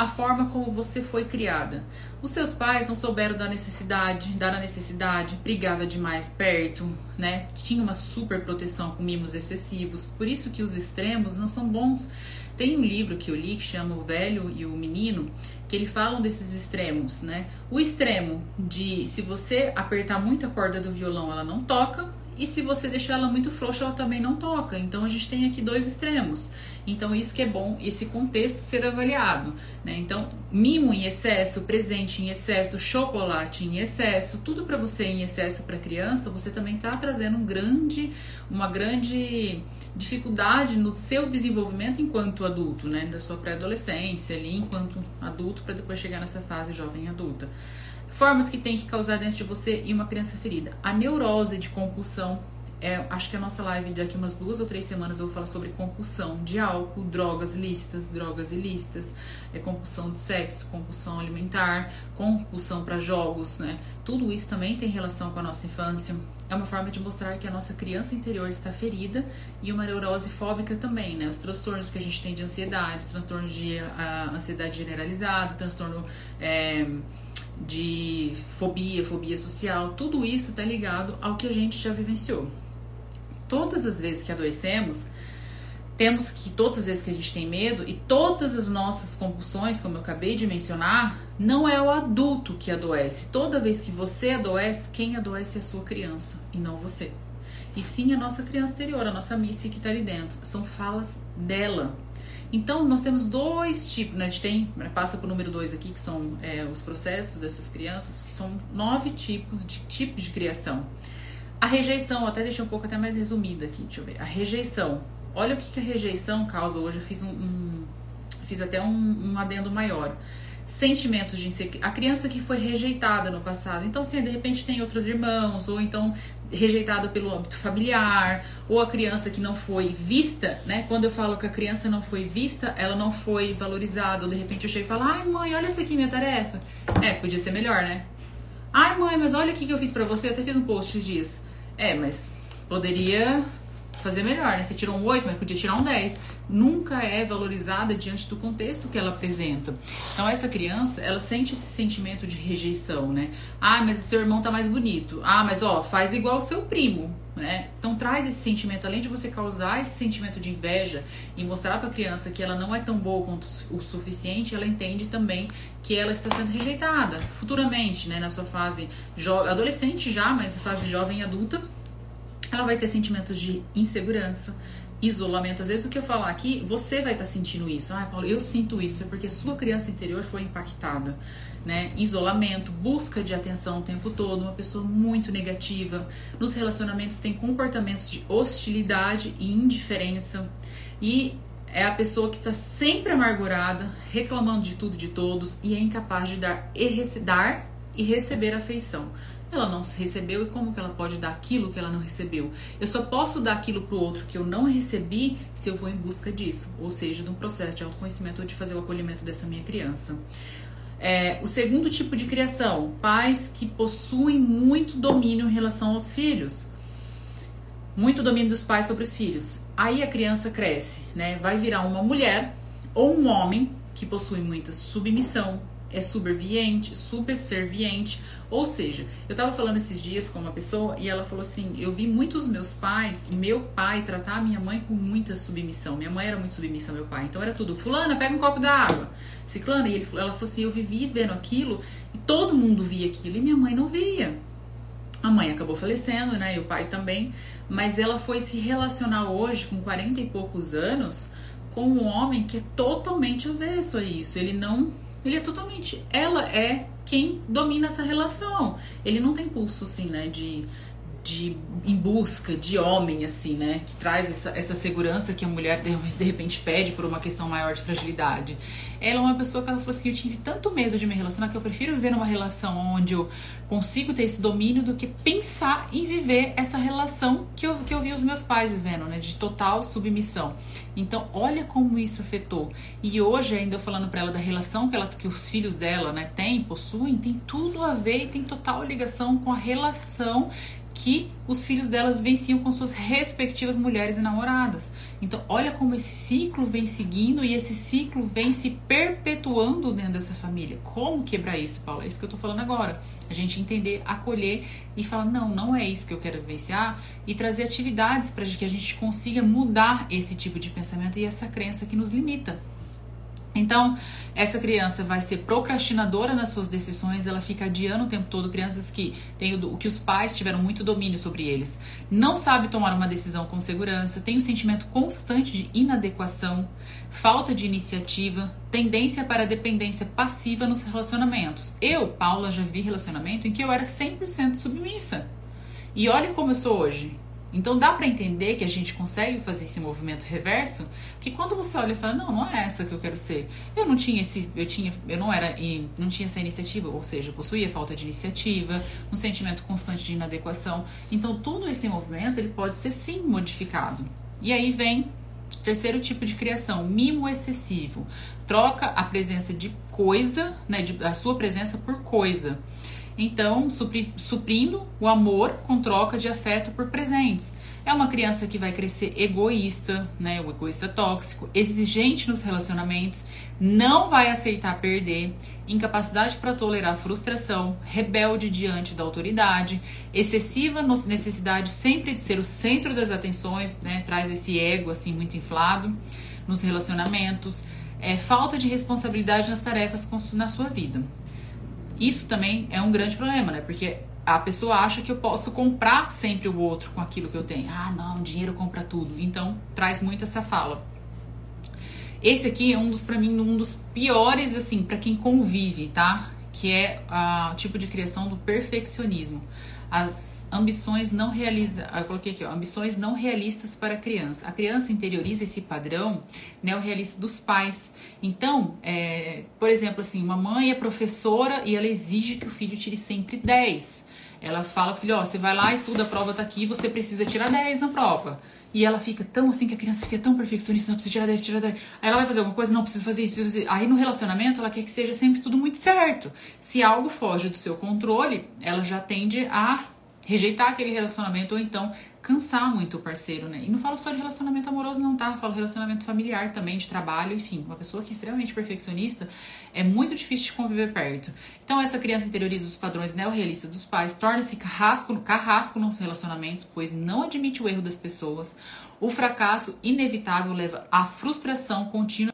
a forma como você foi criada. Os seus pais não souberam da necessidade, dar a necessidade, brigava demais perto, né? Tinha uma super proteção com mimos excessivos. Por isso que os extremos não são bons. Tem um livro que eu li que chama O Velho e o Menino, que ele falam desses extremos, né? O extremo de se você apertar muito a corda do violão, ela não toca, e se você deixar ela muito frouxa, ela também não toca. Então a gente tem aqui dois extremos. Então isso que é bom, esse contexto ser avaliado. Né? Então, mimo em excesso, presente em excesso, chocolate em excesso, tudo para você em excesso para criança, você também está trazendo um grande, uma grande dificuldade no seu desenvolvimento enquanto adulto, né? Da sua pré-adolescência ali, enquanto adulto, para depois chegar nessa fase jovem adulta. Formas que tem que causar dentro de você e uma criança ferida. A neurose de compulsão. É, acho que a nossa live daqui umas duas ou três semanas eu vou falar sobre compulsão de álcool, drogas lícitas, drogas ilícitas, é, compulsão de sexo, compulsão alimentar, compulsão para jogos, né? Tudo isso também tem relação com a nossa infância. É uma forma de mostrar que a nossa criança interior está ferida e uma neurose fóbica também, né? Os transtornos que a gente tem de ansiedade, transtornos de a, ansiedade generalizada, transtorno é, de fobia, fobia social, tudo isso está ligado ao que a gente já vivenciou. Todas as vezes que adoecemos, temos que, todas as vezes que a gente tem medo e todas as nossas compulsões, como eu acabei de mencionar, não é o adulto que adoece. Toda vez que você adoece, quem adoece é a sua criança e não você. E sim a nossa criança interior, a nossa Missy que está ali dentro. São falas dela. Então, nós temos dois tipos, né? a gente tem, passa para o número dois aqui, que são é, os processos dessas crianças, que são nove tipos de tipos de criação. A rejeição, até deixei um pouco até mais resumida aqui, deixa eu ver. A rejeição. Olha o que, que a rejeição causa hoje. Eu fiz um, um fiz até um, um adendo maior sentimentos de insegurança. A criança que foi rejeitada no passado. Então, assim, de repente tem outros irmãos, ou então rejeitado pelo âmbito familiar, ou a criança que não foi vista, né? Quando eu falo que a criança não foi vista, ela não foi valorizada. Ou de repente eu chego e falo, ai mãe, olha essa aqui minha tarefa. É, podia ser melhor, né? Ai mãe, mas olha o que eu fiz pra você, eu até fiz um post esses dias. É, mas poderia fazer melhor, né? Você tirou um 8, mas podia tirar um 10. Nunca é valorizada diante do contexto que ela apresenta. Então, essa criança, ela sente esse sentimento de rejeição, né? Ah, mas o seu irmão tá mais bonito. Ah, mas ó, faz igual o seu primo, né? Então, traz esse sentimento, além de você causar esse sentimento de inveja e mostrar para a criança que ela não é tão boa quanto o suficiente, ela entende também que ela está sendo rejeitada futuramente, né? Na sua fase adolescente já, mas fase jovem e adulta ela vai ter sentimentos de insegurança, isolamento. Às vezes o que eu falar aqui, você vai estar tá sentindo isso. Ah, Paulo, eu sinto isso, é porque sua criança interior foi impactada. Né? Isolamento, busca de atenção o tempo todo, uma pessoa muito negativa. Nos relacionamentos tem comportamentos de hostilidade e indiferença. E é a pessoa que está sempre amargurada, reclamando de tudo e de todos e é incapaz de dar e, dar e receber afeição ela não recebeu e como que ela pode dar aquilo que ela não recebeu? Eu só posso dar aquilo para o outro que eu não recebi se eu vou em busca disso, ou seja, de um processo de autoconhecimento ou de fazer o acolhimento dessa minha criança. É, o segundo tipo de criação, pais que possuem muito domínio em relação aos filhos. Muito domínio dos pais sobre os filhos. Aí a criança cresce, né? Vai virar uma mulher ou um homem que possui muita submissão, é subserviente, superserviente. Ou seja, eu tava falando esses dias com uma pessoa e ela falou assim: eu vi muitos meus pais, meu pai tratar a minha mãe com muita submissão. Minha mãe era muito submissa ao meu pai, então era tudo: Fulana, pega um copo d'água. Ciclana, e ele, ela falou assim: eu vivi vendo aquilo e todo mundo via aquilo e minha mãe não via. A mãe acabou falecendo, né? E o pai também. Mas ela foi se relacionar hoje, com 40 e poucos anos, com um homem que é totalmente avesso a isso. Ele não ele é totalmente. Ela é quem domina essa relação. Ele não tem pulso, assim, né? De, de em busca de homem, assim, né? Que traz essa, essa segurança que a mulher de, de repente pede por uma questão maior de fragilidade. Ela é uma pessoa que ela falou assim: eu tive tanto medo de me relacionar que eu prefiro viver numa relação onde eu consigo ter esse domínio do que pensar em viver essa relação que eu, que eu vi os meus pais vivendo, né? De total submissão. Então, olha como isso afetou. E hoje, ainda eu falando para ela da relação que, ela, que os filhos dela, né, têm, possuem, tem tudo a ver e tem total ligação com a relação que os filhos delas vivenciam com suas respectivas mulheres e namoradas. Então, olha como esse ciclo vem seguindo e esse ciclo vem se perpetuando dentro dessa família. Como quebrar isso, Paula? É isso que eu tô falando agora. A gente entender, acolher e falar: não, não é isso que eu quero vivenciar e trazer atividades para que a gente consiga mudar esse tipo de pensamento e essa crença que nos limita. Então, essa criança vai ser procrastinadora nas suas decisões, ela fica adiando o tempo todo crianças que têm o que os pais tiveram muito domínio sobre eles. Não sabe tomar uma decisão com segurança, tem um sentimento constante de inadequação, falta de iniciativa, tendência para dependência passiva nos relacionamentos. Eu, Paula, já vi relacionamento em que eu era 100% submissa. E olha como eu sou hoje. Então dá para entender que a gente consegue fazer esse movimento reverso, que quando você olha e fala, não, não é essa que eu quero ser. Eu não tinha esse, eu tinha, eu não era, não tinha essa iniciativa, ou seja, possuía falta de iniciativa, um sentimento constante de inadequação. Então todo esse movimento ele pode ser sim modificado. E aí vem terceiro tipo de criação, mimo excessivo. Troca a presença de coisa, né, de, a sua presença por coisa. Então, supri, suprindo o amor com troca de afeto por presentes. É uma criança que vai crescer egoísta, né? O egoísta tóxico, exigente nos relacionamentos, não vai aceitar perder, incapacidade para tolerar frustração, rebelde diante da autoridade, excessiva necessidade sempre de ser o centro das atenções, né? Traz esse ego assim muito inflado nos relacionamentos, é, falta de responsabilidade nas tarefas na sua vida. Isso também é um grande problema, né? Porque a pessoa acha que eu posso comprar sempre o outro com aquilo que eu tenho. Ah, não, dinheiro compra tudo. Então, traz muito essa fala. Esse aqui é um dos, para mim, um dos piores, assim, para quem convive, tá? Que é o tipo de criação do perfeccionismo as ambições não realistas, eu coloquei aqui, ó, ambições não realistas para a criança. A criança interioriza esse padrão neorrealista dos pais. Então, é, por exemplo, assim, uma mãe é professora e ela exige que o filho tire sempre 10. Ela fala filho, ó, você vai lá, estuda, a prova tá aqui, você precisa tirar 10 na prova. E ela fica tão assim que a criança fica tão perfeccionista, não precisa tirar 10, tirar 10. Aí ela vai fazer alguma coisa, não precisa fazer isso, precisa fazer. Aí no relacionamento ela quer que esteja sempre tudo muito certo. Se algo foge do seu controle, ela já tende a rejeitar aquele relacionamento ou então cansar muito o parceiro, né? E não falo só de relacionamento amoroso, não, tá? Falo relacionamento familiar também, de trabalho, enfim. Uma pessoa que é extremamente perfeccionista é muito difícil de conviver perto. Então, essa criança interioriza os padrões neorrealistas dos pais, torna-se carrasco, carrasco nos relacionamentos, pois não admite o erro das pessoas. O fracasso inevitável leva à frustração contínua.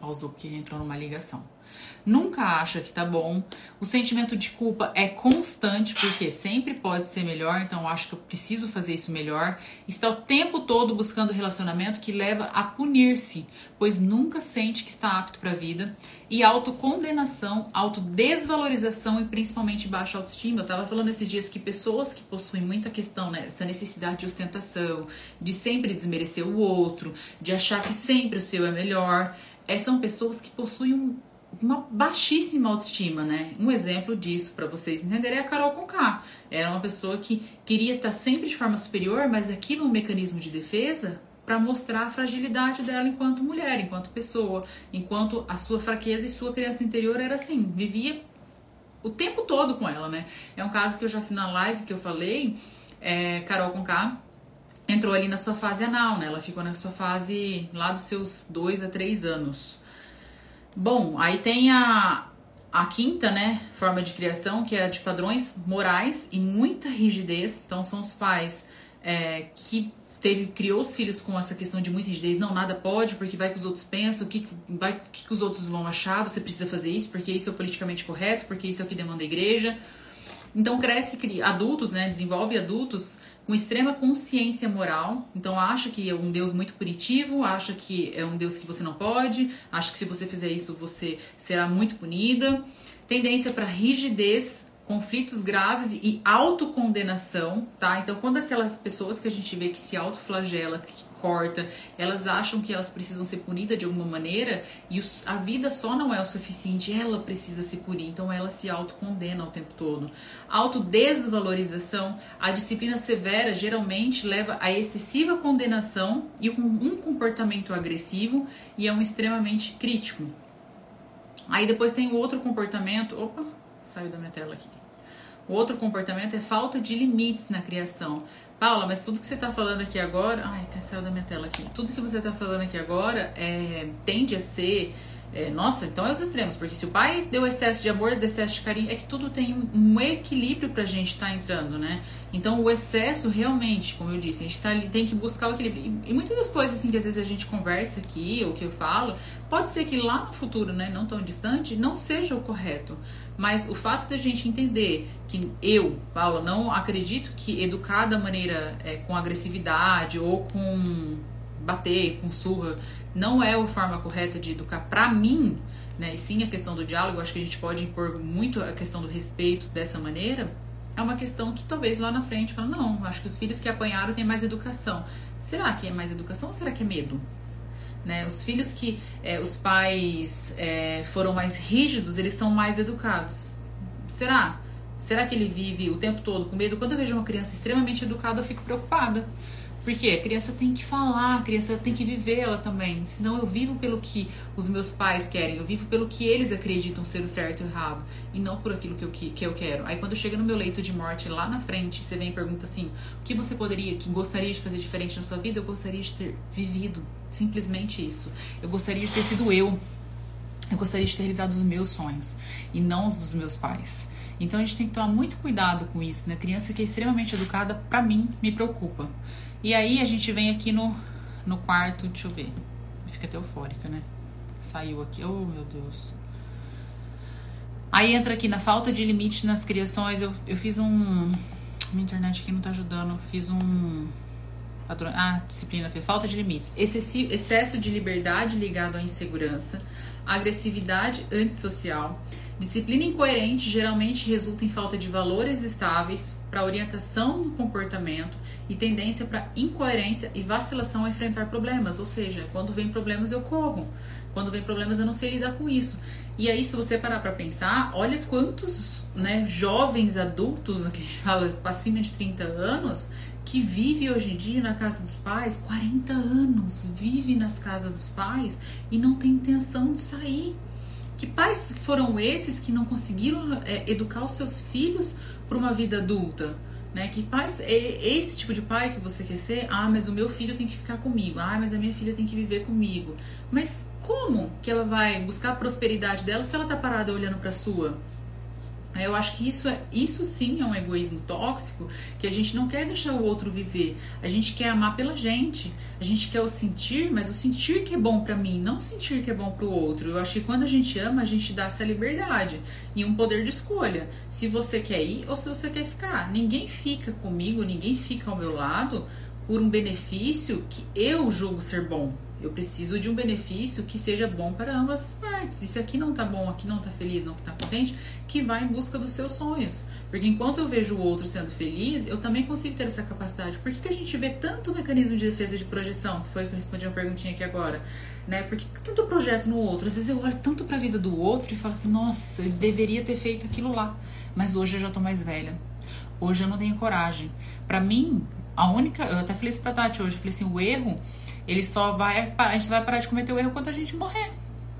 Pausou porque entrou numa ligação nunca acha que tá bom. O sentimento de culpa é constante, porque sempre pode ser melhor, então acho que eu preciso fazer isso melhor. Está o tempo todo buscando relacionamento que leva a punir-se, pois nunca sente que está apto para a vida. E autocondenação, autodesvalorização e principalmente baixa autoestima. Eu tava falando esses dias que pessoas que possuem muita questão, né, essa necessidade de ostentação, de sempre desmerecer o outro, de achar que sempre o seu é melhor, é, são pessoas que possuem um uma baixíssima autoestima, né? Um exemplo disso para vocês entenderem é a Carol Conká. Era uma pessoa que queria estar sempre de forma superior, mas aquilo é um mecanismo de defesa para mostrar a fragilidade dela enquanto mulher, enquanto pessoa, enquanto a sua fraqueza e sua criança interior era assim, vivia o tempo todo com ela, né? É um caso que eu já fiz na live que eu falei, é, Carol Conká entrou ali na sua fase anal, né? Ela ficou na sua fase lá dos seus dois a três anos. Bom, aí tem a, a quinta, né, forma de criação, que é a de padrões morais e muita rigidez. Então, são os pais é, que teve, criou os filhos com essa questão de muita rigidez. Não, nada pode, porque vai que os outros pensam, o que, vai, o que os outros vão achar, você precisa fazer isso, porque isso é politicamente correto, porque isso é o que demanda a igreja. Então, cresce adultos, né, desenvolve adultos com extrema consciência moral, então acha que é um Deus muito punitivo, acha que é um Deus que você não pode, acha que se você fizer isso você será muito punida, tendência para rigidez, conflitos graves e autocondenação, tá? Então, quando aquelas pessoas que a gente vê que se autoflagela, que corta, elas acham que elas precisam ser punidas de alguma maneira e os, a vida só não é o suficiente, ela precisa se punir, então ela se autocondena o tempo todo. Autodesvalorização, a disciplina severa geralmente leva a excessiva condenação e um comportamento agressivo e é um extremamente crítico. Aí depois tem o outro comportamento, opa, saiu da minha tela aqui. O outro comportamento é falta de limites na criação. Paula, mas tudo que você está falando aqui agora. Ai, saiu da minha tela aqui. Tudo que você está falando aqui agora é, tende a ser é, nossa, então é os extremos, porque se o pai deu excesso de amor, excesso de carinho, é que tudo tem um, equilíbrio pra gente estar tá entrando, né? Então o excesso realmente, como eu disse, a gente tá, tem que buscar o equilíbrio. E, e, muitas das coisas assim que às vezes a gente conversa aqui, ou que eu falo, pode ser que lá no futuro, né, não tão distante, não seja o correto. Mas o fato da gente entender que eu, Paula, não acredito que educar da maneira é, com agressividade ou com bater, com surra, não é a forma correta de educar para mim, né? E sim a questão do diálogo, acho que a gente pode impor muito a questão do respeito dessa maneira. É uma questão que talvez lá na frente fala, não, acho que os filhos que apanharam têm mais educação. Será que é mais educação ou será que é medo? Né? Os filhos que é, os pais é, foram mais rígidos, eles são mais educados. Será? Será que ele vive o tempo todo com medo? Quando eu vejo uma criança extremamente educada, eu fico preocupada. Porque a criança tem que falar, a criança tem que viver ela também. Senão eu vivo pelo que os meus pais querem, eu vivo pelo que eles acreditam ser o certo e o errado, e não por aquilo que eu, que, eu quero. Aí quando chega no meu leito de morte lá na frente, você vem e pergunta assim: o que você poderia, que gostaria de fazer diferente na sua vida? Eu gostaria de ter vivido. Simplesmente isso. Eu gostaria de ter sido eu. Eu gostaria de ter realizado os meus sonhos e não os dos meus pais. Então a gente tem que tomar muito cuidado com isso, né? Criança que é extremamente educada, para mim, me preocupa. E aí a gente vem aqui no, no quarto, deixa eu ver. Fica até eufórica, né? Saiu aqui, oh meu Deus. Aí entra aqui na falta de limite nas criações. Eu, eu fiz um. Minha internet aqui não tá ajudando. Fiz um. Ah, disciplina falta de limites. Excessivo, excesso de liberdade ligado à insegurança, agressividade antissocial, disciplina incoerente geralmente resulta em falta de valores estáveis para orientação no comportamento e tendência para incoerência e vacilação a enfrentar problemas. Ou seja, quando vem problemas eu corro, quando vem problemas eu não sei lidar com isso. E aí, se você parar para pensar, olha quantos né, jovens adultos, que a gente fala acima de 30 anos, que vive hoje em dia na casa dos pais, 40 anos, vive nas casas dos pais e não tem intenção de sair. Que pais foram esses que não conseguiram é, educar os seus filhos para uma vida adulta? Né? Que pais, é esse tipo de pai que você quer ser? Ah, mas o meu filho tem que ficar comigo. Ah, mas a minha filha tem que viver comigo. Mas como que ela vai buscar a prosperidade dela se ela tá parada olhando para sua? Eu acho que isso, é, isso sim é um egoísmo tóxico, que a gente não quer deixar o outro viver. A gente quer amar pela gente. A gente quer o sentir, mas o sentir que é bom para mim, não sentir que é bom para o outro. Eu acho que quando a gente ama, a gente dá essa liberdade e um poder de escolha. Se você quer ir ou se você quer ficar. Ninguém fica comigo, ninguém fica ao meu lado por um benefício que eu julgo ser bom. Eu preciso de um benefício que seja bom para ambas as partes. Se aqui não tá bom, aqui não tá feliz, não tá contente, que vá em busca dos seus sonhos. Porque enquanto eu vejo o outro sendo feliz, eu também consigo ter essa capacidade. Por que, que a gente vê tanto mecanismo de defesa de projeção? Que foi que eu respondi uma perguntinha aqui agora. Né? Porque tanto projeto no outro. Às vezes eu olho tanto para a vida do outro e falo assim, nossa, ele deveria ter feito aquilo lá. Mas hoje eu já tô mais velha. Hoje eu não tenho coragem. Para mim, a única. Eu até falei isso pra Tati hoje. Eu falei assim: o erro ele só vai. A gente vai parar de cometer o erro quando a gente morrer.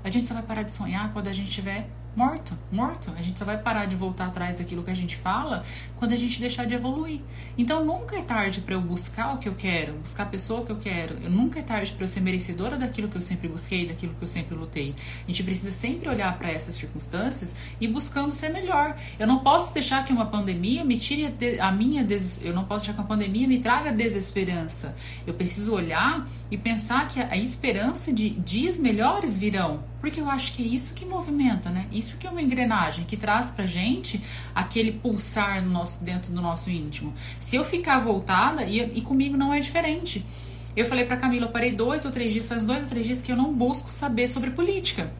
A gente só vai parar de sonhar quando a gente estiver morto, morto. A gente só vai parar de voltar atrás daquilo que a gente fala quando a gente deixar de evoluir. Então nunca é tarde para eu buscar o que eu quero, buscar a pessoa que eu quero. Eu nunca é tarde para eu ser merecedora daquilo que eu sempre busquei, daquilo que eu sempre lutei. A gente precisa sempre olhar para essas circunstâncias e buscando ser melhor. Eu não posso deixar que uma pandemia me tire a minha des... eu não posso deixar que uma pandemia me traga desesperança. Eu preciso olhar e pensar que a esperança de dias melhores virão porque eu acho que é isso que movimenta, né? Isso que é uma engrenagem que traz pra gente aquele pulsar no nosso, dentro do nosso íntimo. Se eu ficar voltada, e, e comigo não é diferente. Eu falei pra Camila, eu parei dois ou três dias, faz dois ou três dias que eu não busco saber sobre política.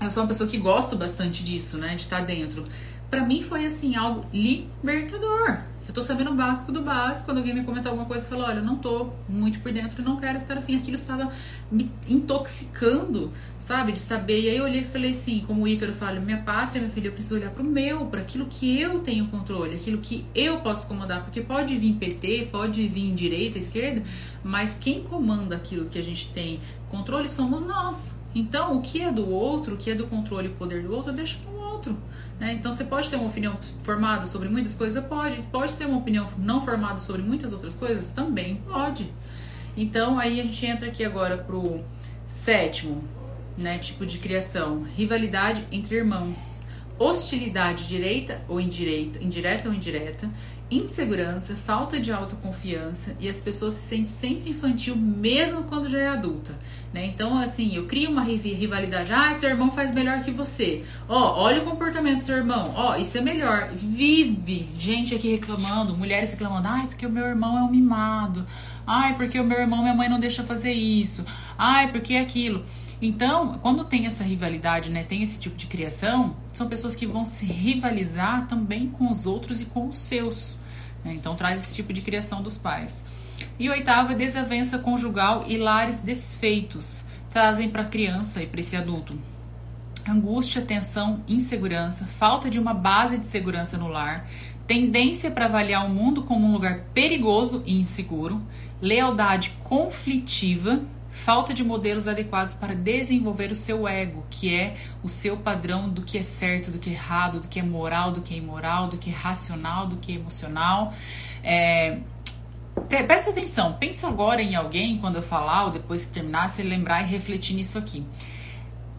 Eu sou uma pessoa que gosto bastante disso, né? De estar dentro. Para mim foi assim, algo libertador. Eu tô sabendo o básico do básico. Quando alguém me comentou alguma coisa, eu falo, olha, eu não tô muito por dentro não quero estar afim. Aquilo estava me intoxicando, sabe? De saber. E aí eu olhei e falei assim, como o Ícaro fala, minha pátria, minha filha, eu preciso olhar pro meu, para aquilo que eu tenho controle, aquilo que eu posso comandar. Porque pode vir PT, pode vir direita, esquerda, mas quem comanda aquilo que a gente tem controle somos nós. Então, o que é do outro, o que é do controle e poder do outro, deixa com o outro. Né? Então, você pode ter uma opinião formada sobre muitas coisas? Pode. Pode ter uma opinião não formada sobre muitas outras coisas? Também pode. Então, aí a gente entra aqui agora pro sétimo né, tipo de criação: rivalidade entre irmãos, hostilidade direita ou indireita, indireta ou indireta, insegurança, falta de autoconfiança e as pessoas se sentem sempre infantil mesmo quando já é adulta, né? Então, assim, eu crio uma rivalidade, ah, seu irmão faz melhor que você. Ó, olha o comportamento do seu irmão. Ó, isso é melhor. Vive gente aqui reclamando, mulheres reclamando, ai, porque o meu irmão é um mimado. Ai, porque o meu irmão, minha mãe não deixa fazer isso. Ai, porque aquilo. Então, quando tem essa rivalidade, né, tem esse tipo de criação, são pessoas que vão se rivalizar também com os outros e com os seus. Né? Então, traz esse tipo de criação dos pais. E oitavo é desavença conjugal e lares desfeitos. Trazem para a criança e para esse adulto angústia, tensão, insegurança, falta de uma base de segurança no lar, tendência para avaliar o mundo como um lugar perigoso e inseguro, lealdade conflitiva falta de modelos adequados para desenvolver o seu ego, que é o seu padrão do que é certo, do que é errado, do que é moral, do que é imoral, do que é racional, do que é emocional. É, presta atenção, pensa agora em alguém quando eu falar ou depois que terminar, se lembrar e refletir nisso aqui.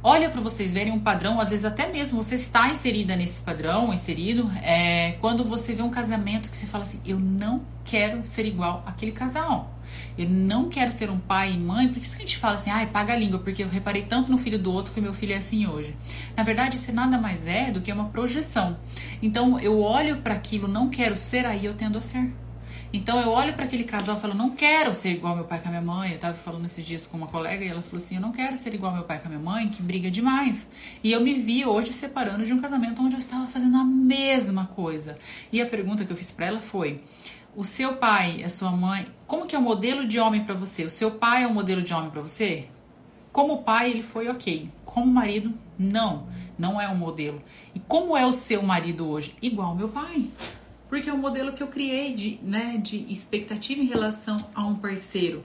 Olha para vocês verem um padrão, às vezes até mesmo você está inserida nesse padrão, inserido, é, quando você vê um casamento que você fala assim, eu não quero ser igual àquele casal. Eu não quero ser um pai e mãe, por isso que a gente fala assim, ai, paga a língua, porque eu reparei tanto no filho do outro que meu filho é assim hoje. Na verdade, isso nada mais é do que uma projeção. Então, eu olho para aquilo, não quero ser, aí eu tendo a ser. Então eu olho para aquele casal e falo, não quero ser igual meu pai com a minha mãe. Eu tava falando esses dias com uma colega e ela falou assim, eu não quero ser igual meu pai com a minha mãe, que briga demais. E eu me vi hoje separando de um casamento onde eu estava fazendo a mesma coisa. E a pergunta que eu fiz para ela foi: o seu pai, a sua mãe, como que é o modelo de homem para você? O seu pai é o modelo de homem para você? Como pai, ele foi ok. Como marido, não, não é um modelo. E como é o seu marido hoje? Igual meu pai porque é o modelo que eu criei de, né, de expectativa em relação a um parceiro.